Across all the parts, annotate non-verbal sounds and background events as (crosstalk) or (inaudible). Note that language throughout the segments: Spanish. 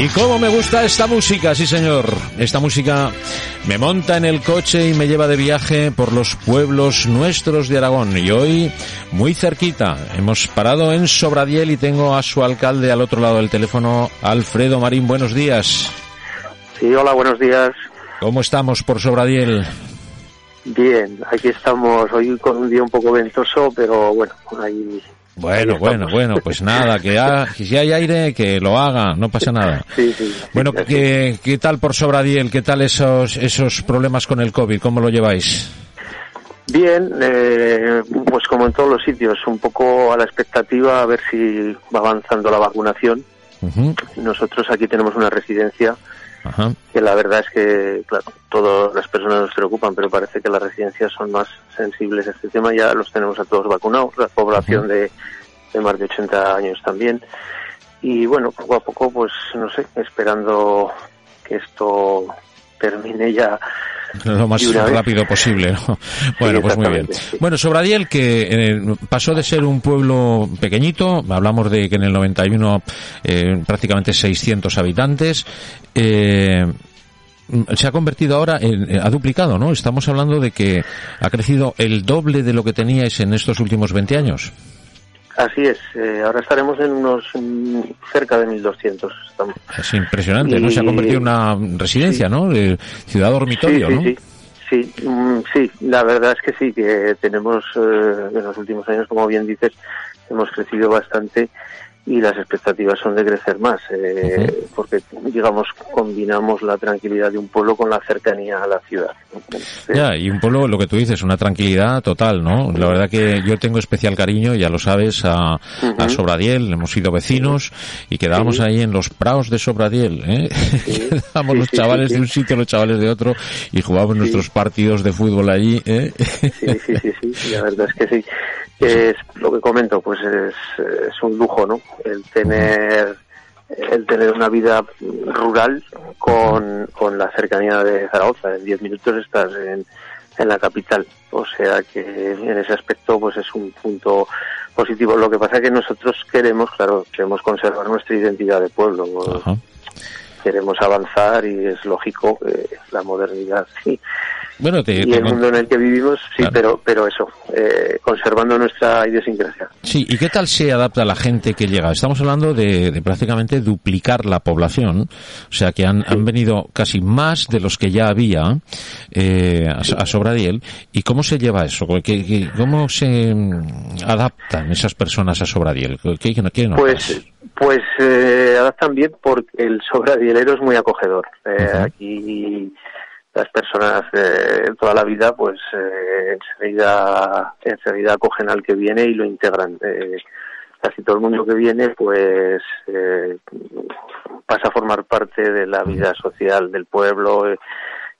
Y cómo me gusta esta música, sí señor. Esta música me monta en el coche y me lleva de viaje por los pueblos nuestros de Aragón. Y hoy, muy cerquita, hemos parado en Sobradiel y tengo a su alcalde al otro lado del teléfono, Alfredo Marín. Buenos días. Sí, hola, buenos días. ¿Cómo estamos por Sobradiel? Bien, aquí estamos hoy con un día un poco ventoso, pero bueno, ahí bueno, bueno, bueno, pues nada, que, si hay aire, que lo haga, no pasa nada. (laughs) Sí, sí, bueno, ¿qué, ¿qué, tal por Sobradiel? ¿Qué tal esos, esos problemas con el COVID? ¿Cómo lo lleváis? Bien, eh, pues como en todos los sitios, un poco a la expectativa a ver si va avanzando la vacunación. Nosotros aquí tenemos una residencia que la verdad es que, claro, todas las personas nos preocupan, pero parece que las residencias son más sensibles a este tema. Ya los tenemos a todos vacunados, la población de, de más de 80 años también. Y bueno, poco a poco, pues no sé, esperando que esto termine ya (laughs) lo más rápido posible. Bueno, pues muy bien. Bueno, Sobradiel, que eh, pasó de ser un pueblo pequeñito, hablamos de que en el 91 eh, prácticamente 600 habitantes, eh, se ha convertido ahora en, ha duplicado, ¿no? Estamos hablando de que ha crecido el doble de lo que teníais en estos últimos 20 años. Así es, eh, ahora estaremos en unos mm, cerca de 1.200. Estamos. Es impresionante, ¿no? Se ha convertido en una residencia, ¿no? Ciudad dormitorio, sí, ¿no? Sí, sí. Mm, sí, la verdad es que sí, que tenemos eh, en los últimos años, como bien dices, hemos crecido bastante y las expectativas son de crecer más, eh, porque, digamos, combinamos la tranquilidad de un pueblo con la cercanía a la ciudad. Ya, y un pueblo, lo que tú dices, una tranquilidad total, ¿no? La verdad que yo tengo especial cariño, ya lo sabes, a, a Sobradiel, hemos sido vecinos y quedábamos ahí en los praos de Sobradiel, ¿eh? (laughs) quedábamos los chavales de un sitio, los chavales de otro y jugábamos nuestros partidos de fútbol allí, ¿eh? sí, sí, sí, sí, la verdad es que sí es lo que comento, pues es, es un lujo, ¿no? El tener el tener una vida rural con, con la cercanía de Zaragoza. En 10 minutos estás en, en la capital. O sea que en ese aspecto pues es un punto positivo. Lo que pasa es que nosotros queremos, claro, queremos conservar nuestra identidad de pueblo. Queremos avanzar y es lógico que la modernidad (laughs) sí bueno, y el mundo en el que vivimos, sí, pero, pero eso, eh, conservando nuestra idiosincrasia. Sí, ¿y qué tal se adapta la gente que llega? Estamos hablando de, prácticamente duplicar la población, o sea que han, han venido casi más de los que ya había eh, a, Sobradiel. ¿Y cómo se lleva eso? ¿Cómo se mm, adaptan esas personas a Sobradiel? ¿Qué, qué, pues, pues eh, adaptan bien porque el Sobradielero es muy acogedor. Eh, Aquí las personas eh, toda la vida pues eh, enseguida enseguida acogen al que viene y lo integran. Eh, casi todo el mundo que viene pues eh, pasa a formar parte de la vida social del pueblo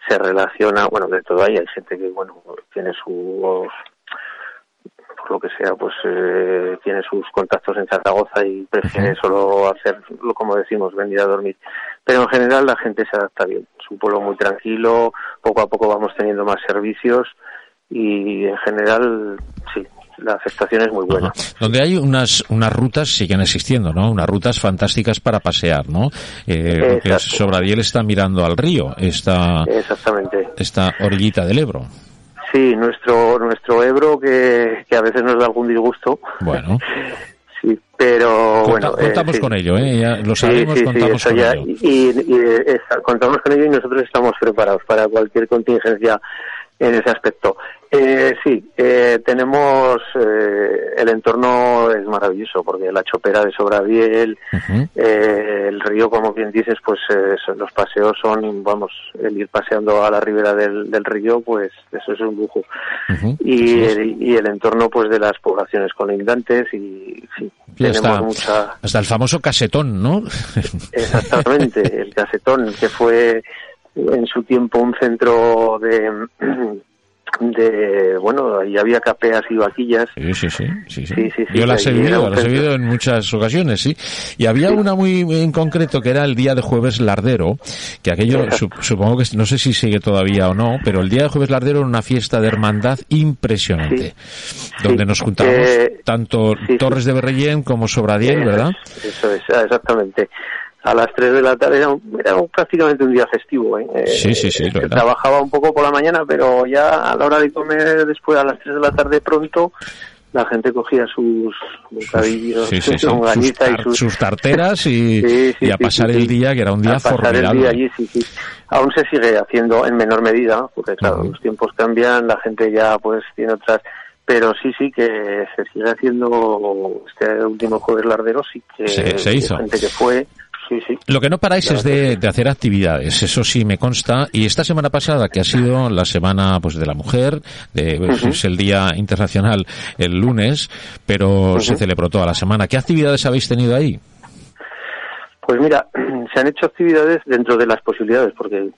se relaciona bueno de todo ahí hay gente que bueno tiene sus lo que sea, pues eh, tiene sus contactos en Zaragoza y prefiere solo hacerlo, como decimos, venir a dormir. Pero en general la gente se adapta bien. Es un pueblo muy tranquilo, poco a poco vamos teniendo más servicios y en general, sí, la aceptación es muy buena. Donde hay unas unas rutas siguen existiendo, ¿no? Unas rutas fantásticas para pasear, ¿no? Eh, Sobradiel está mirando al río, esta, Exactamente. esta orillita del Ebro. Sí, nuestro nuestro Ebro que, que a veces nos da algún disgusto. Bueno. (laughs) sí, pero bueno. Contamos eh, con ello, ¿eh? Ya lo sabemos, sí, contamos con ya, ello. Y, y, y contamos con ello y nosotros estamos preparados para cualquier contingencia en ese aspecto. Eh, sí, eh, tenemos eh, el entorno es maravilloso porque la chopera de Sobraviel, uh -huh. eh, el río, como bien dices, pues los paseos son, vamos, el ir paseando a la ribera del, del río, pues eso es un lujo. Uh -huh. y, el, y, el, entorno, pues, de las poblaciones colindantes y sí, tenemos hasta, mucha. Hasta el famoso casetón, ¿no? (laughs) Exactamente, el casetón que fue en su tiempo un centro de de bueno ahí había capeas y vaquillas. Sí sí sí, sí, sí. yo las he vivido las he vivido en muchas ocasiones sí. Y había una muy en concreto que era el día de jueves lardero que aquello supongo que no sé si sigue todavía o no pero el día de jueves lardero era una fiesta de hermandad impresionante donde nos juntábamos eh, tanto Torres de Berrellén como Sobradiel verdad eso es exactamente a las 3 de la tarde era, prácticamente un día festivo. ¿eh? Sí, sí, sí. Eh, trabajaba un poco por la mañana, pero ya a la hora de comer después a las 3 de la tarde pronto, la gente cogía sus bocadillos, sí, sí, (laughs) sus, sus, tarteras y, (laughs) a pasar el día, que era un día a formidable. El día allí, sí, sí. Aún se sigue haciendo en menor medida, porque claro, los tiempos cambian, la gente ya pues tiene otras pero sí, sí, que se sigue haciendo este último jueves lardero, sí que se, hizo. gente que fue, lo que no paráis es de, hacer actividades, eso sí me consta. Y esta semana pasada, que ha sido la semana pues de la mujer, de, pues, es el Día Internacional el lunes, pero se celebró toda la semana. ¿Qué actividades habéis tenido ahí? Pues mira, se han hecho actividades dentro de las posibilidades, porque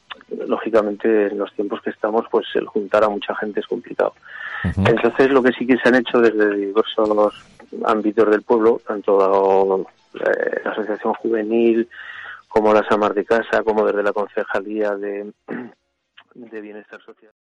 lógicamente en los tiempos que estamos, pues el juntar a mucha gente es complicado. Entonces, lo que sí que se han hecho desde diversos ámbitos del pueblo, tanto eh, la Asociación Juvenil, como las Amar de Casa, como desde la Concejalía de, de Bienestar Social.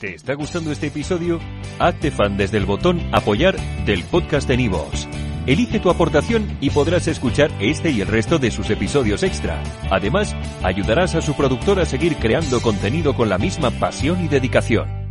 ¿Te está gustando este episodio? Hazte fan desde el botón Apoyar del podcast de Nivos. Elige tu aportación y podrás escuchar este y el resto de sus episodios extra. Además, ayudarás a su productor a seguir creando contenido con la misma pasión y dedicación.